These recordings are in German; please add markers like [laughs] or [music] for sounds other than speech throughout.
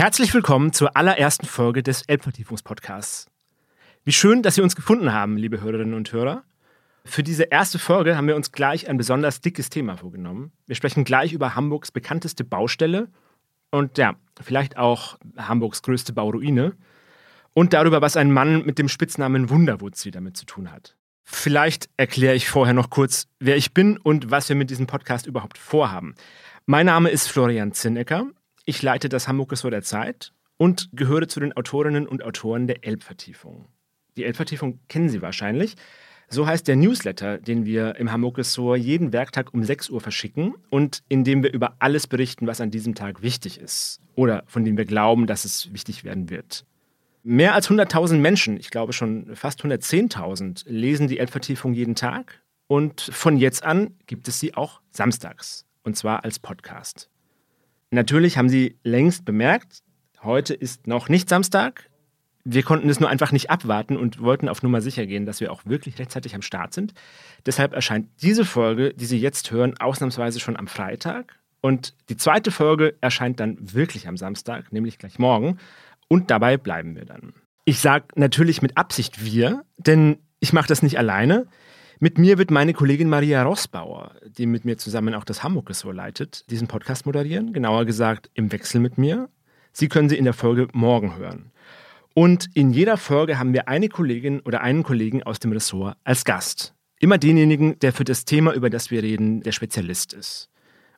Herzlich willkommen zur allerersten Folge des Elbvertiefungspodcasts. Wie schön, dass Sie uns gefunden haben, liebe Hörerinnen und Hörer. Für diese erste Folge haben wir uns gleich ein besonders dickes Thema vorgenommen. Wir sprechen gleich über Hamburgs bekannteste Baustelle und ja, vielleicht auch Hamburgs größte Bauruine und darüber, was ein Mann mit dem Spitznamen Wunderwutzi damit zu tun hat. Vielleicht erkläre ich vorher noch kurz, wer ich bin und was wir mit diesem Podcast überhaupt vorhaben. Mein Name ist Florian Zinnecker. Ich leite das Hamburg Ressort der Zeit und gehöre zu den Autorinnen und Autoren der Elbvertiefung. Die Elbvertiefung kennen Sie wahrscheinlich. So heißt der Newsletter, den wir im Hamburg Ressort jeden Werktag um 6 Uhr verschicken und in dem wir über alles berichten, was an diesem Tag wichtig ist oder von dem wir glauben, dass es wichtig werden wird. Mehr als 100.000 Menschen, ich glaube schon fast 110.000, lesen die Elbvertiefung jeden Tag und von jetzt an gibt es sie auch samstags und zwar als Podcast. Natürlich haben Sie längst bemerkt, heute ist noch nicht Samstag, wir konnten es nur einfach nicht abwarten und wollten auf Nummer sicher gehen, dass wir auch wirklich rechtzeitig am Start sind. Deshalb erscheint diese Folge, die Sie jetzt hören, ausnahmsweise schon am Freitag. Und die zweite Folge erscheint dann wirklich am Samstag, nämlich gleich morgen. Und dabei bleiben wir dann. Ich sage natürlich mit Absicht wir, denn ich mache das nicht alleine. Mit mir wird meine Kollegin Maria Rossbauer, die mit mir zusammen auch das Hamburg-Ressort leitet, diesen Podcast moderieren. Genauer gesagt im Wechsel mit mir. Sie können sie in der Folge morgen hören. Und in jeder Folge haben wir eine Kollegin oder einen Kollegen aus dem Ressort als Gast. Immer denjenigen, der für das Thema, über das wir reden, der Spezialist ist.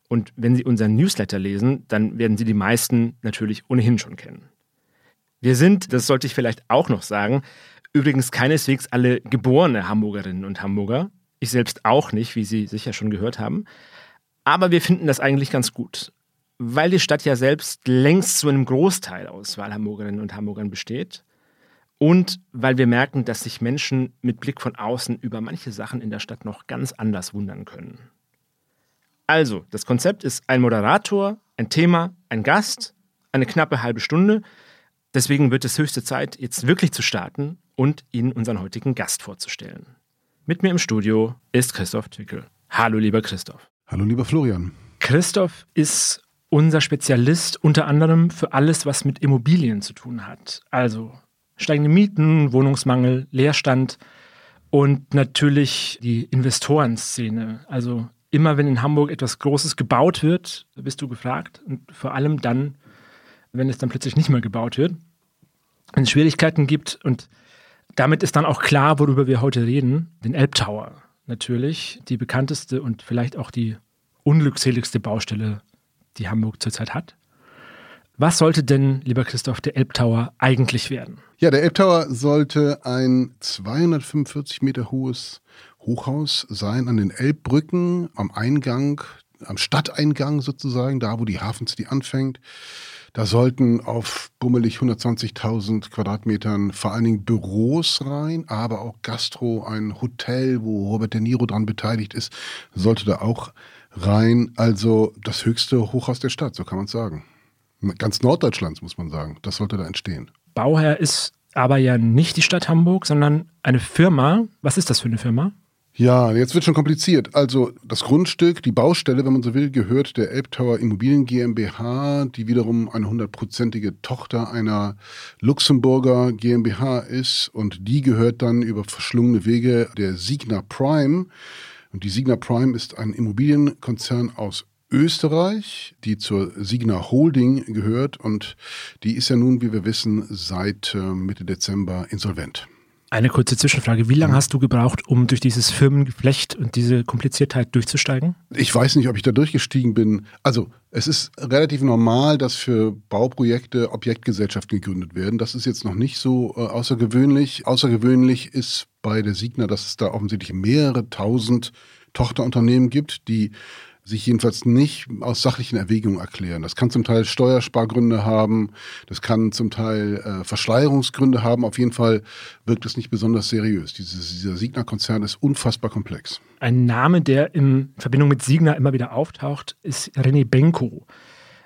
Und wenn Sie unseren Newsletter lesen, dann werden Sie die meisten natürlich ohnehin schon kennen. Wir sind, das sollte ich vielleicht auch noch sagen, übrigens keineswegs alle geborene Hamburgerinnen und Hamburger. Ich selbst auch nicht, wie Sie sicher schon gehört haben. Aber wir finden das eigentlich ganz gut weil die Stadt ja selbst längst zu einem Großteil aus Wahlhamburgerinnen und Hamburgern besteht und weil wir merken, dass sich Menschen mit Blick von außen über manche Sachen in der Stadt noch ganz anders wundern können. Also, das Konzept ist ein Moderator, ein Thema, ein Gast, eine knappe halbe Stunde. Deswegen wird es höchste Zeit, jetzt wirklich zu starten und Ihnen unseren heutigen Gast vorzustellen. Mit mir im Studio ist Christoph Twickel. Hallo, lieber Christoph. Hallo, lieber Florian. Christoph ist unser Spezialist unter anderem für alles, was mit Immobilien zu tun hat. Also steigende Mieten, Wohnungsmangel, Leerstand und natürlich die Investorenszene. Also immer wenn in Hamburg etwas Großes gebaut wird, bist du gefragt. Und vor allem dann, wenn es dann plötzlich nicht mehr gebaut wird, wenn es Schwierigkeiten gibt. Und damit ist dann auch klar, worüber wir heute reden. Den Elbtower natürlich, die bekannteste und vielleicht auch die unglückseligste Baustelle die Hamburg zurzeit hat. Was sollte denn, lieber Christoph, der Elbtower eigentlich werden? Ja, der Elbtower sollte ein 245 Meter hohes Hochhaus sein an den Elbbrücken am Eingang, am Stadteingang sozusagen, da wo die Hafen City anfängt. Da sollten auf bummelig 120.000 Quadratmetern vor allen Dingen Büros rein, aber auch Gastro, ein Hotel, wo Robert De Niro dran beteiligt ist, sollte da auch rein. Also das höchste Hochhaus der Stadt, so kann man es sagen. Ganz Norddeutschlands, muss man sagen. Das sollte da entstehen. Bauherr ist aber ja nicht die Stadt Hamburg, sondern eine Firma. Was ist das für eine Firma? Ja, jetzt wird schon kompliziert. Also das Grundstück, die Baustelle, wenn man so will, gehört der Elbtower Immobilien GmbH, die wiederum eine hundertprozentige Tochter einer Luxemburger GmbH ist und die gehört dann über verschlungene Wege der Signa Prime. Und die Signa Prime ist ein Immobilienkonzern aus Österreich, die zur Signa Holding gehört und die ist ja nun, wie wir wissen, seit äh, Mitte Dezember insolvent. Eine kurze Zwischenfrage. Wie lange hast du gebraucht, um durch dieses Firmengeflecht und diese Kompliziertheit durchzusteigen? Ich weiß nicht, ob ich da durchgestiegen bin. Also, es ist relativ normal, dass für Bauprojekte Objektgesellschaften gegründet werden. Das ist jetzt noch nicht so äh, außergewöhnlich. Außergewöhnlich ist bei der Signa, dass es da offensichtlich mehrere tausend Tochterunternehmen gibt, die sich jedenfalls nicht aus sachlichen Erwägungen erklären. Das kann zum Teil Steuerspargründe haben, das kann zum Teil äh, Verschleierungsgründe haben. Auf jeden Fall wirkt es nicht besonders seriös. Dieses, dieser Signa-Konzern ist unfassbar komplex. Ein Name, der in Verbindung mit Signa immer wieder auftaucht, ist René Benko.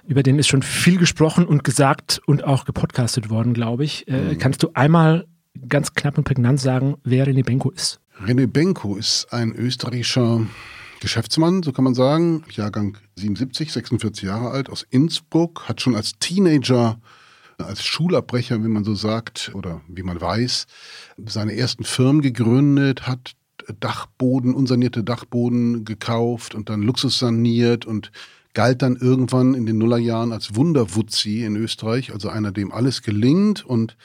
Über den ist schon viel gesprochen und gesagt und auch gepodcastet worden, glaube ich. Äh, mhm. Kannst du einmal ganz knapp und prägnant sagen, wer René Benko ist? René Benko ist ein österreichischer Geschäftsmann, so kann man sagen, Jahrgang 77, 46 Jahre alt, aus Innsbruck, hat schon als Teenager als Schulabbrecher, wie man so sagt, oder wie man weiß, seine ersten Firmen gegründet, hat Dachboden, unsanierte Dachboden gekauft und dann Luxus saniert und galt dann irgendwann in den Nullerjahren als Wunderwutzi in Österreich, also einer, dem alles gelingt und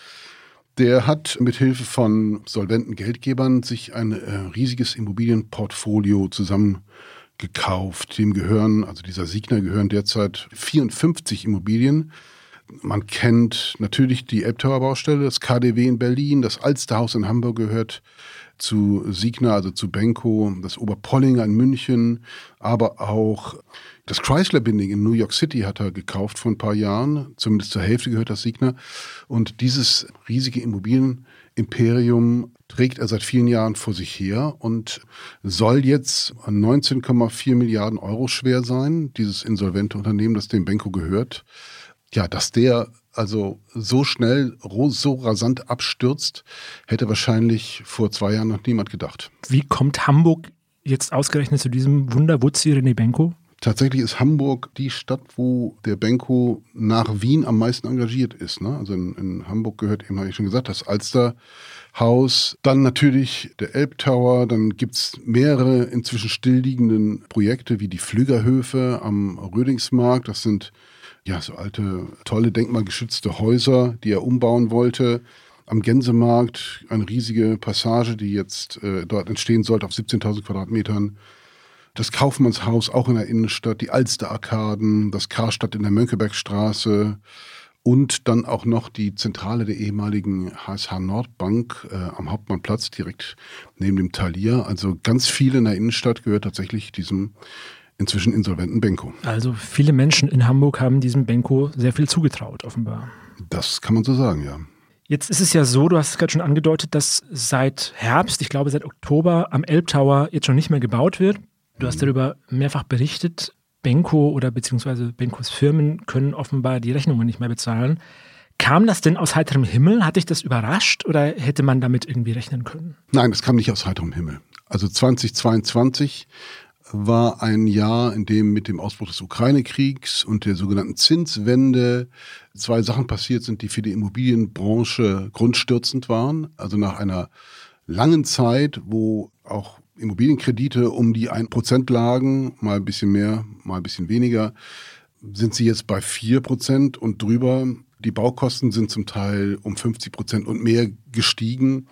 der hat mit Hilfe von solventen Geldgebern sich ein äh, riesiges Immobilienportfolio zusammengekauft. Dem gehören, also dieser Siegner gehören derzeit 54 Immobilien. Man kennt natürlich die Elbtower Baustelle, das KDW in Berlin, das Alsterhaus in Hamburg gehört zu Siegner, also zu Benko, das Oberpollinger in München, aber auch das Chrysler Binding in New York City hat er gekauft vor ein paar Jahren. Zumindest zur Hälfte gehört das Signer. Und dieses riesige Immobilienimperium trägt er seit vielen Jahren vor sich her und soll jetzt 19,4 Milliarden Euro schwer sein, dieses insolvente Unternehmen, das dem Benko gehört. Ja, dass der also so schnell, so rasant abstürzt, hätte wahrscheinlich vor zwei Jahren noch niemand gedacht. Wie kommt Hamburg jetzt ausgerechnet zu diesem Wunderwutzi René Benko? Tatsächlich ist Hamburg die Stadt, wo der Benko nach Wien am meisten engagiert ist. Ne? Also in, in, Hamburg gehört eben, habe ich schon gesagt, das Alsterhaus, dann natürlich der Elbtower, dann gibt es mehrere inzwischen stillliegenden Projekte wie die Flügerhöfe am Rödingsmarkt. Das sind ja so alte, tolle, denkmalgeschützte Häuser, die er umbauen wollte. Am Gänsemarkt eine riesige Passage, die jetzt äh, dort entstehen sollte auf 17.000 Quadratmetern das Kaufmannshaus auch in der Innenstadt, die Alster-Arkaden, das Karstadt in der Mönckebergstraße und dann auch noch die Zentrale der ehemaligen HSH Nordbank äh, am Hauptmannplatz direkt neben dem Thalia. Also ganz viel in der Innenstadt gehört tatsächlich diesem inzwischen insolventen Benko. Also viele Menschen in Hamburg haben diesem Benko sehr viel zugetraut, offenbar. Das kann man so sagen, ja. Jetzt ist es ja so, du hast es gerade schon angedeutet, dass seit Herbst, ich glaube seit Oktober am Elbtower jetzt schon nicht mehr gebaut wird. Du hast darüber mehrfach berichtet. Benko oder beziehungsweise Benkos Firmen können offenbar die Rechnungen nicht mehr bezahlen. Kam das denn aus heiterem Himmel? Hat dich das überrascht oder hätte man damit irgendwie rechnen können? Nein, das kam nicht aus heiterem Himmel. Also 2022 war ein Jahr, in dem mit dem Ausbruch des Ukraine-Kriegs und der sogenannten Zinswende zwei Sachen passiert sind, die für die Immobilienbranche grundstürzend waren. Also nach einer langen Zeit, wo auch Immobilienkredite um die 1% lagen, mal ein bisschen mehr, mal ein bisschen weniger, sind sie jetzt bei 4% und drüber. Die Baukosten sind zum Teil um 50% und mehr gestiegen.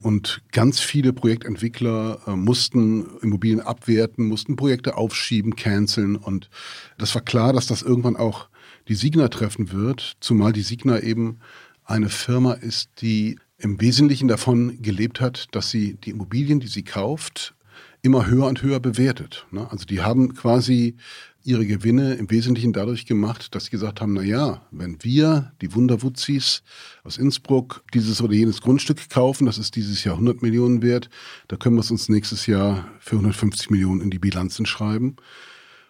Und ganz viele Projektentwickler äh, mussten Immobilien abwerten, mussten Projekte aufschieben, canceln. Und das war klar, dass das irgendwann auch die Signa treffen wird, zumal die Signa eben eine Firma ist, die im Wesentlichen davon gelebt hat, dass sie die Immobilien, die sie kauft, immer höher und höher bewertet. Ne? Also die haben quasi ihre Gewinne im Wesentlichen dadurch gemacht, dass sie gesagt haben, na ja, wenn wir, die Wunderwutzis aus Innsbruck, dieses oder jenes Grundstück kaufen, das ist dieses Jahr 100 Millionen wert, da können wir es uns nächstes Jahr für 150 Millionen in die Bilanzen schreiben.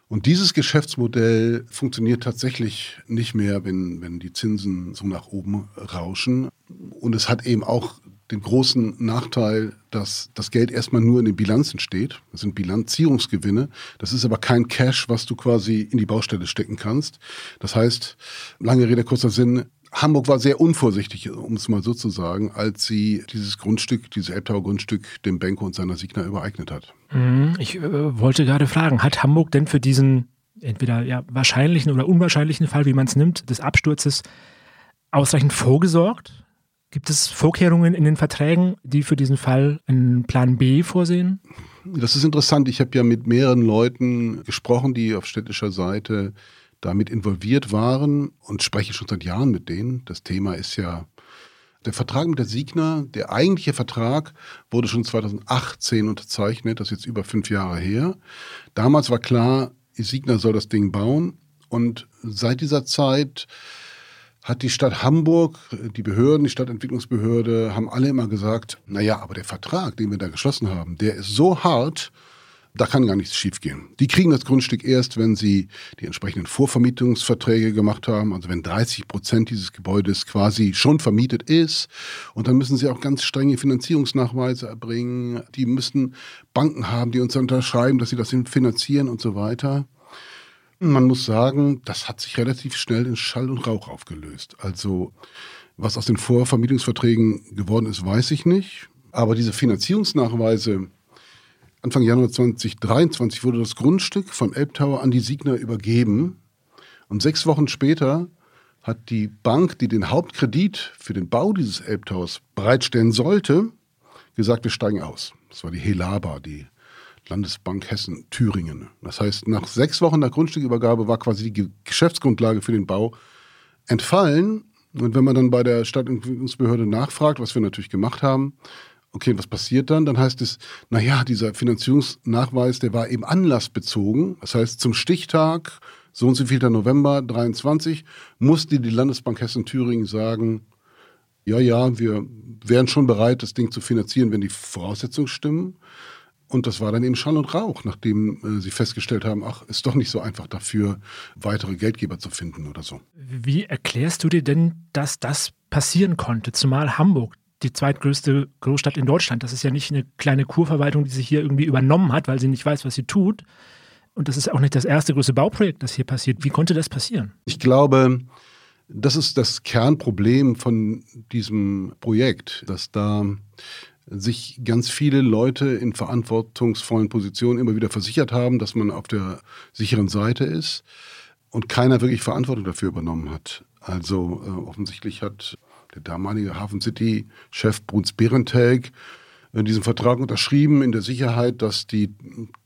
Und dieses Geschäftsmodell funktioniert tatsächlich nicht mehr, wenn, wenn die Zinsen so nach oben rauschen. Und es hat eben auch den großen Nachteil, dass das Geld erstmal nur in den Bilanzen steht. Das sind Bilanzierungsgewinne. Das ist aber kein Cash, was du quasi in die Baustelle stecken kannst. Das heißt, lange Rede, kurzer Sinn, Hamburg war sehr unvorsichtig, um es mal so zu sagen, als sie dieses Grundstück, dieses Elbtower Grundstück dem Benko und seiner Signa übereignet hat. Mhm. Ich äh, wollte gerade fragen, hat Hamburg denn für diesen entweder ja, wahrscheinlichen oder unwahrscheinlichen Fall, wie man es nimmt, des Absturzes ausreichend vorgesorgt? Gibt es Vorkehrungen in den Verträgen, die für diesen Fall einen Plan B vorsehen? Das ist interessant. Ich habe ja mit mehreren Leuten gesprochen, die auf städtischer Seite damit involviert waren und spreche schon seit Jahren mit denen. Das Thema ist ja der Vertrag mit der Signa, der eigentliche Vertrag wurde schon 2018 unterzeichnet, das ist jetzt über fünf Jahre her. Damals war klar, Signa soll das Ding bauen und seit dieser Zeit hat die Stadt Hamburg, die Behörden, die Stadtentwicklungsbehörde, haben alle immer gesagt, naja, aber der Vertrag, den wir da geschlossen haben, der ist so hart, da kann gar nichts schiefgehen. Die kriegen das Grundstück erst, wenn sie die entsprechenden Vorvermietungsverträge gemacht haben, also wenn 30 Prozent dieses Gebäudes quasi schon vermietet ist. Und dann müssen sie auch ganz strenge Finanzierungsnachweise erbringen. Die müssen Banken haben, die uns unterschreiben, dass sie das finanzieren und so weiter. Man muss sagen, das hat sich relativ schnell in Schall und Rauch aufgelöst. Also was aus den Vorvermietungsverträgen geworden ist, weiß ich nicht. Aber diese Finanzierungsnachweise, Anfang Januar 2023 wurde das Grundstück vom Elbtower an die Signer übergeben. Und sechs Wochen später hat die Bank, die den Hauptkredit für den Bau dieses Elbtowers bereitstellen sollte, gesagt, wir steigen aus. Das war die Helaba, die Landesbank Hessen Thüringen. Das heißt, nach sechs Wochen der Grundstückübergabe war quasi die Geschäftsgrundlage für den Bau entfallen. Und wenn man dann bei der Stadtentwicklungsbehörde nachfragt, was wir natürlich gemacht haben, okay, was passiert dann? Dann heißt es, naja, dieser Finanzierungsnachweis, der war eben anlassbezogen. Das heißt, zum Stichtag so und so viel November 23 musste die Landesbank Hessen-Thüringen sagen, ja, ja, wir wären schon bereit, das Ding zu finanzieren, wenn die Voraussetzungen stimmen. Und das war dann eben Schall und Rauch, nachdem äh, sie festgestellt haben, ach, ist doch nicht so einfach dafür, weitere Geldgeber zu finden oder so. Wie erklärst du dir denn, dass das passieren konnte? Zumal Hamburg, die zweitgrößte Großstadt in Deutschland, das ist ja nicht eine kleine Kurverwaltung, die sich hier irgendwie übernommen hat, weil sie nicht weiß, was sie tut, und das ist auch nicht das erste große Bauprojekt, das hier passiert. Wie konnte das passieren? Ich glaube, das ist das Kernproblem von diesem Projekt, dass da sich ganz viele Leute in verantwortungsvollen Positionen immer wieder versichert haben, dass man auf der sicheren Seite ist und keiner wirklich Verantwortung dafür übernommen hat. Also äh, offensichtlich hat der damalige Hafen City-Chef Bruns Berentelk diesen Vertrag unterschrieben in der Sicherheit, dass die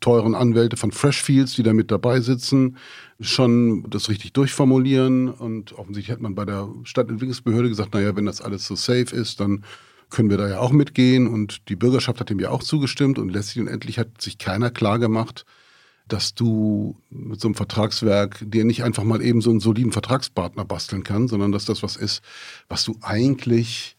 teuren Anwälte von Freshfields, die da mit dabei sitzen, schon das richtig durchformulieren. Und offensichtlich hat man bei der Stadtentwicklungsbehörde gesagt, naja, wenn das alles so safe ist, dann können wir da ja auch mitgehen. Und die Bürgerschaft hat dem ja auch zugestimmt. Und letztlich und endlich hat sich keiner klar gemacht, dass du mit so einem Vertragswerk dir nicht einfach mal eben so einen soliden Vertragspartner basteln kannst, sondern dass das was ist, was du eigentlich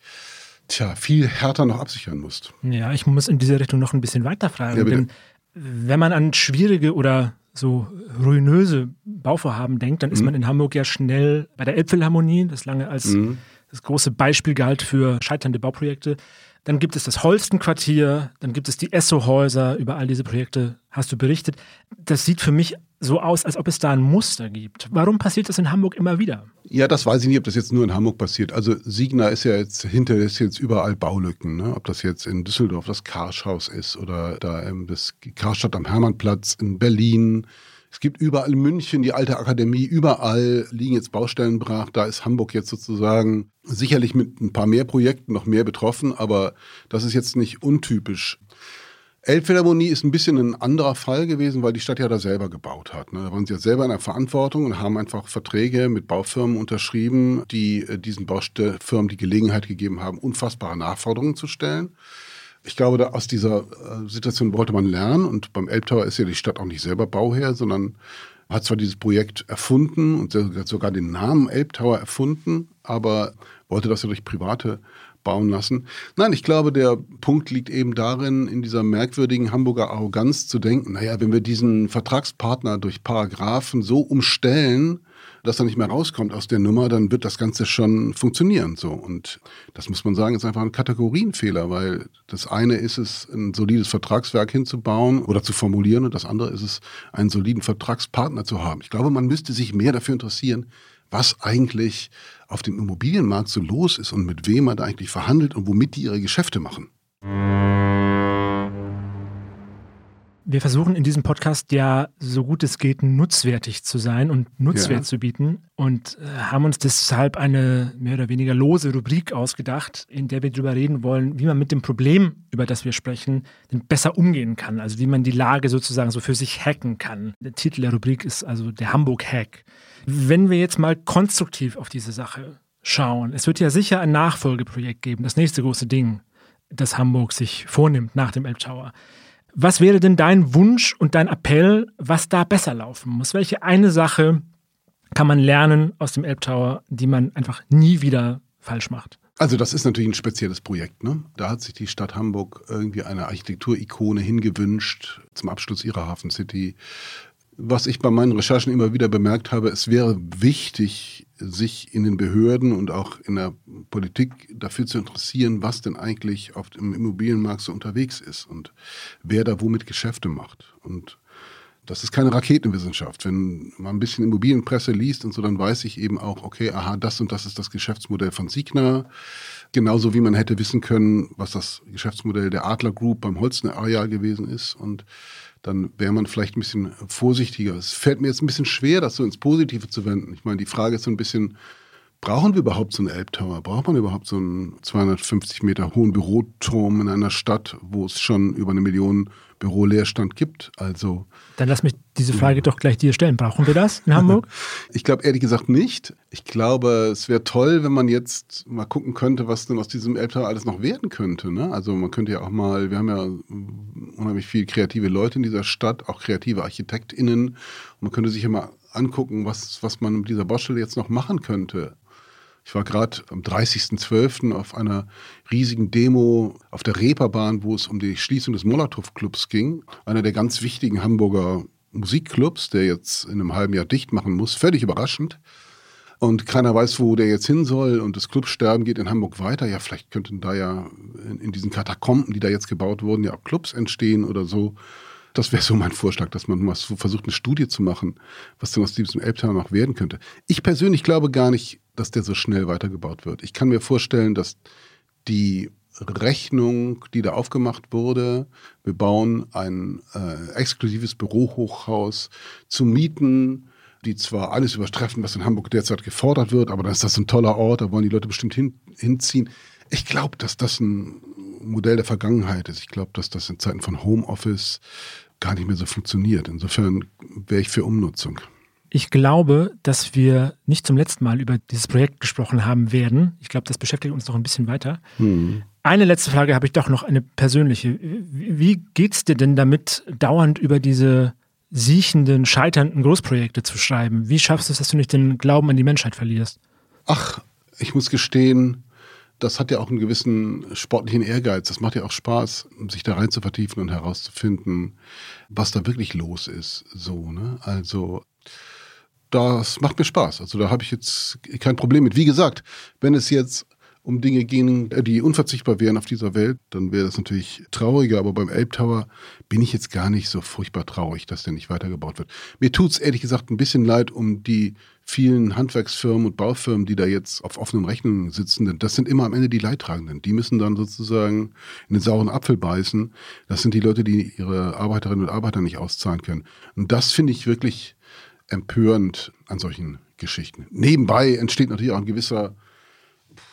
tja, viel härter noch absichern musst. Ja, ich muss in dieser Richtung noch ein bisschen weiterfragen. Ja, denn wenn man an schwierige oder so ruinöse Bauvorhaben denkt, dann ist mhm. man in Hamburg ja schnell bei der Elbphilharmonie, das lange als mhm. das große Beispiel galt für scheiternde Bauprojekte. Dann gibt es das Holstenquartier, dann gibt es die Esso-Häuser, über all diese Projekte hast du berichtet. Das sieht für mich so aus, als ob es da ein Muster gibt. Warum passiert das in Hamburg immer wieder? Ja, das weiß ich nicht, ob das jetzt nur in Hamburg passiert. Also Signa ist ja jetzt hinter ist jetzt überall Baulücken. Ne? Ob das jetzt in Düsseldorf das Karschhaus ist oder da ähm, das Karstadt am Hermannplatz in Berlin. Es gibt überall in München die alte Akademie, überall liegen jetzt Baustellen brach. Da ist Hamburg jetzt sozusagen sicherlich mit ein paar mehr Projekten noch mehr betroffen, aber das ist jetzt nicht untypisch. Elbphilharmonie ist ein bisschen ein anderer Fall gewesen, weil die Stadt ja da selber gebaut hat. Ne? Da waren sie ja selber in der Verantwortung und haben einfach Verträge mit Baufirmen unterschrieben, die äh, diesen Baufirmen die Gelegenheit gegeben haben, unfassbare Nachforderungen zu stellen. Ich glaube, da aus dieser äh, Situation wollte man lernen und beim Elbtower ist ja die Stadt auch nicht selber Bauherr, sondern hat zwar dieses Projekt erfunden und sogar den Namen Elbtower erfunden, aber wollte das ja durch private bauen lassen. Nein, ich glaube, der Punkt liegt eben darin, in dieser merkwürdigen Hamburger Arroganz zu denken, naja, wenn wir diesen Vertragspartner durch Paragraphen so umstellen, dass er nicht mehr rauskommt aus der Nummer, dann wird das Ganze schon funktionieren. So. Und das muss man sagen, ist einfach ein Kategorienfehler, weil das eine ist es, ein solides Vertragswerk hinzubauen oder zu formulieren und das andere ist es, einen soliden Vertragspartner zu haben. Ich glaube, man müsste sich mehr dafür interessieren, was eigentlich auf dem Immobilienmarkt so los ist und mit wem man da eigentlich verhandelt und womit die ihre Geschäfte machen. Wir versuchen in diesem Podcast ja so gut es geht nutzwertig zu sein und Nutzwert ja. zu bieten und äh, haben uns deshalb eine mehr oder weniger lose Rubrik ausgedacht, in der wir darüber reden wollen, wie man mit dem Problem, über das wir sprechen, besser umgehen kann. Also wie man die Lage sozusagen so für sich hacken kann. Der Titel der Rubrik ist also der Hamburg-Hack. Wenn wir jetzt mal konstruktiv auf diese Sache schauen, es wird ja sicher ein Nachfolgeprojekt geben, das nächste große Ding, das Hamburg sich vornimmt nach dem Elbtower. Was wäre denn dein Wunsch und dein Appell, was da besser laufen muss? Welche eine Sache kann man lernen aus dem Elbtower, die man einfach nie wieder falsch macht? Also das ist natürlich ein spezielles Projekt. Ne? Da hat sich die Stadt Hamburg irgendwie eine Architekturikone hingewünscht zum Abschluss ihrer Hafen City was ich bei meinen Recherchen immer wieder bemerkt habe, es wäre wichtig, sich in den Behörden und auch in der Politik dafür zu interessieren, was denn eigentlich auf dem Immobilienmarkt so unterwegs ist und wer da womit Geschäfte macht. Und Das ist keine Raketenwissenschaft. Wenn man ein bisschen Immobilienpresse liest und so, dann weiß ich eben auch, okay, aha, das und das ist das Geschäftsmodell von Signa. Genauso wie man hätte wissen können, was das Geschäftsmodell der Adler Group beim Holzner Areal gewesen ist. Und dann wäre man vielleicht ein bisschen vorsichtiger. Es fällt mir jetzt ein bisschen schwer, das so ins Positive zu wenden. Ich meine, die Frage ist so ein bisschen, brauchen wir überhaupt so einen Elbtower? Braucht man überhaupt so einen 250 Meter hohen Büroturm in einer Stadt, wo es schon über eine Million Büroleerstand gibt. Also dann lass mich diese Frage doch gleich dir stellen. Brauchen wir das in [laughs] Hamburg? ich glaube ehrlich gesagt nicht. Ich glaube, es wäre toll, wenn man jetzt mal gucken könnte, was denn aus diesem Elbtower alles noch werden könnte. Ne? Also man könnte ja auch mal, wir haben ja unheimlich viele kreative Leute in dieser Stadt, auch kreative ArchitektInnen. Und man könnte sich ja mal angucken, was, was man mit dieser Baustelle jetzt noch machen könnte. Ich war gerade am 30.12. auf einer riesigen Demo auf der Reeperbahn, wo es um die Schließung des Molotow-Clubs ging. Einer der ganz wichtigen Hamburger Musikclubs, der jetzt in einem halben Jahr dicht machen muss. Völlig überraschend. Und keiner weiß, wo der jetzt hin soll. Und das Clubsterben geht in Hamburg weiter. Ja, vielleicht könnten da ja in, diesen Katakomben, die da jetzt gebaut wurden, ja auch Clubs entstehen oder so. Das wäre so mein Vorschlag, dass man mal versucht, eine Studie zu machen, was denn aus diesem Elbtower noch werden könnte. Ich persönlich glaube gar nicht, dass der so schnell weitergebaut wird. Ich kann mir vorstellen, dass die Rechnung, die da aufgemacht wurde, wir bauen ein äh, exklusives Bürohochhaus zu mieten, die zwar alles übertreffen, was in Hamburg derzeit gefordert wird, aber dann ist das ein toller Ort, da wollen die Leute bestimmt hin, hinziehen. Ich glaube, dass das ein Modell der Vergangenheit ist. Ich glaube, dass das in Zeiten von Homeoffice gar nicht mehr so funktioniert. Insofern wäre ich für Umnutzung. Ich glaube, dass wir nicht zum letzten Mal über dieses Projekt gesprochen haben werden. Ich glaube, das beschäftigt uns noch ein bisschen weiter. Hm. Eine letzte Frage habe ich doch noch, eine persönliche. Wie geht es dir denn damit, dauernd über diese siechenden, scheiternden Großprojekte zu schreiben? Wie schaffst du es, dass du nicht den Glauben an die Menschheit verlierst? Ach, ich muss gestehen, das hat ja auch einen gewissen sportlichen Ehrgeiz. Das macht ja auch Spaß, sich da rein zu vertiefen und herauszufinden, was da wirklich los ist. So, ne? Also das macht mir Spaß. Also da habe ich jetzt kein Problem mit. Wie gesagt, wenn es jetzt um Dinge ging, die unverzichtbar wären auf dieser Welt, dann wäre das natürlich trauriger. Aber beim Elbtower bin ich jetzt gar nicht so furchtbar traurig, dass der nicht weitergebaut wird. Mir tut es ehrlich gesagt ein bisschen leid um die vielen Handwerksfirmen und Baufirmen, die da jetzt auf offenen Rechnungen sitzen. Denn das sind immer am Ende die Leidtragenden. Die müssen dann sozusagen in den sauren Apfel beißen. Das sind die Leute, die ihre Arbeiterinnen und Arbeiter nicht auszahlen können. Und das finde ich wirklich empörend an solchen Geschichten. Nebenbei entsteht natürlich auch ein gewisser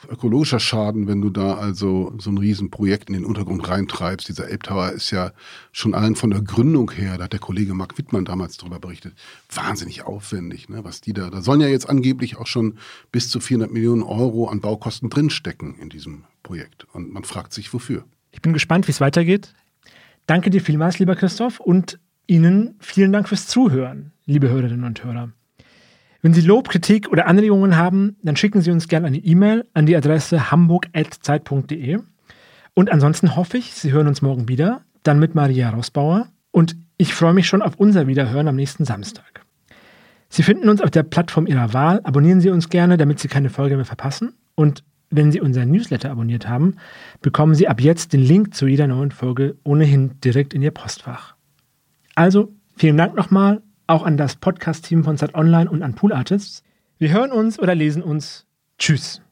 ökologischer Schaden, wenn du da also so ein Riesenprojekt in den Untergrund reintreibst. Dieser Elbtower ist ja schon allen von der Gründung her, da hat der Kollege Marc Wittmann damals darüber berichtet, wahnsinnig aufwendig, ne? was die da, da sollen ja jetzt angeblich auch schon bis zu 400 Millionen Euro an Baukosten drinstecken in diesem Projekt. Und man fragt sich, wofür. Ich bin gespannt, wie es weitergeht. Danke dir vielmals, lieber Christoph, und Ihnen vielen Dank fürs Zuhören, liebe Hörerinnen und Hörer. Wenn Sie Lob, Kritik oder Anregungen haben, dann schicken Sie uns gerne eine E-Mail an die Adresse hamburg.zeit.de. Und ansonsten hoffe ich, Sie hören uns morgen wieder, dann mit Maria Rausbauer. Und ich freue mich schon auf unser Wiederhören am nächsten Samstag. Sie finden uns auf der Plattform Ihrer Wahl. Abonnieren Sie uns gerne, damit Sie keine Folge mehr verpassen. Und wenn Sie unseren Newsletter abonniert haben, bekommen Sie ab jetzt den Link zu jeder neuen Folge ohnehin direkt in Ihr Postfach. Also, vielen Dank nochmal, auch an das Podcast-Team von Zeit Online und an Pool Artists. Wir hören uns oder lesen uns. Tschüss.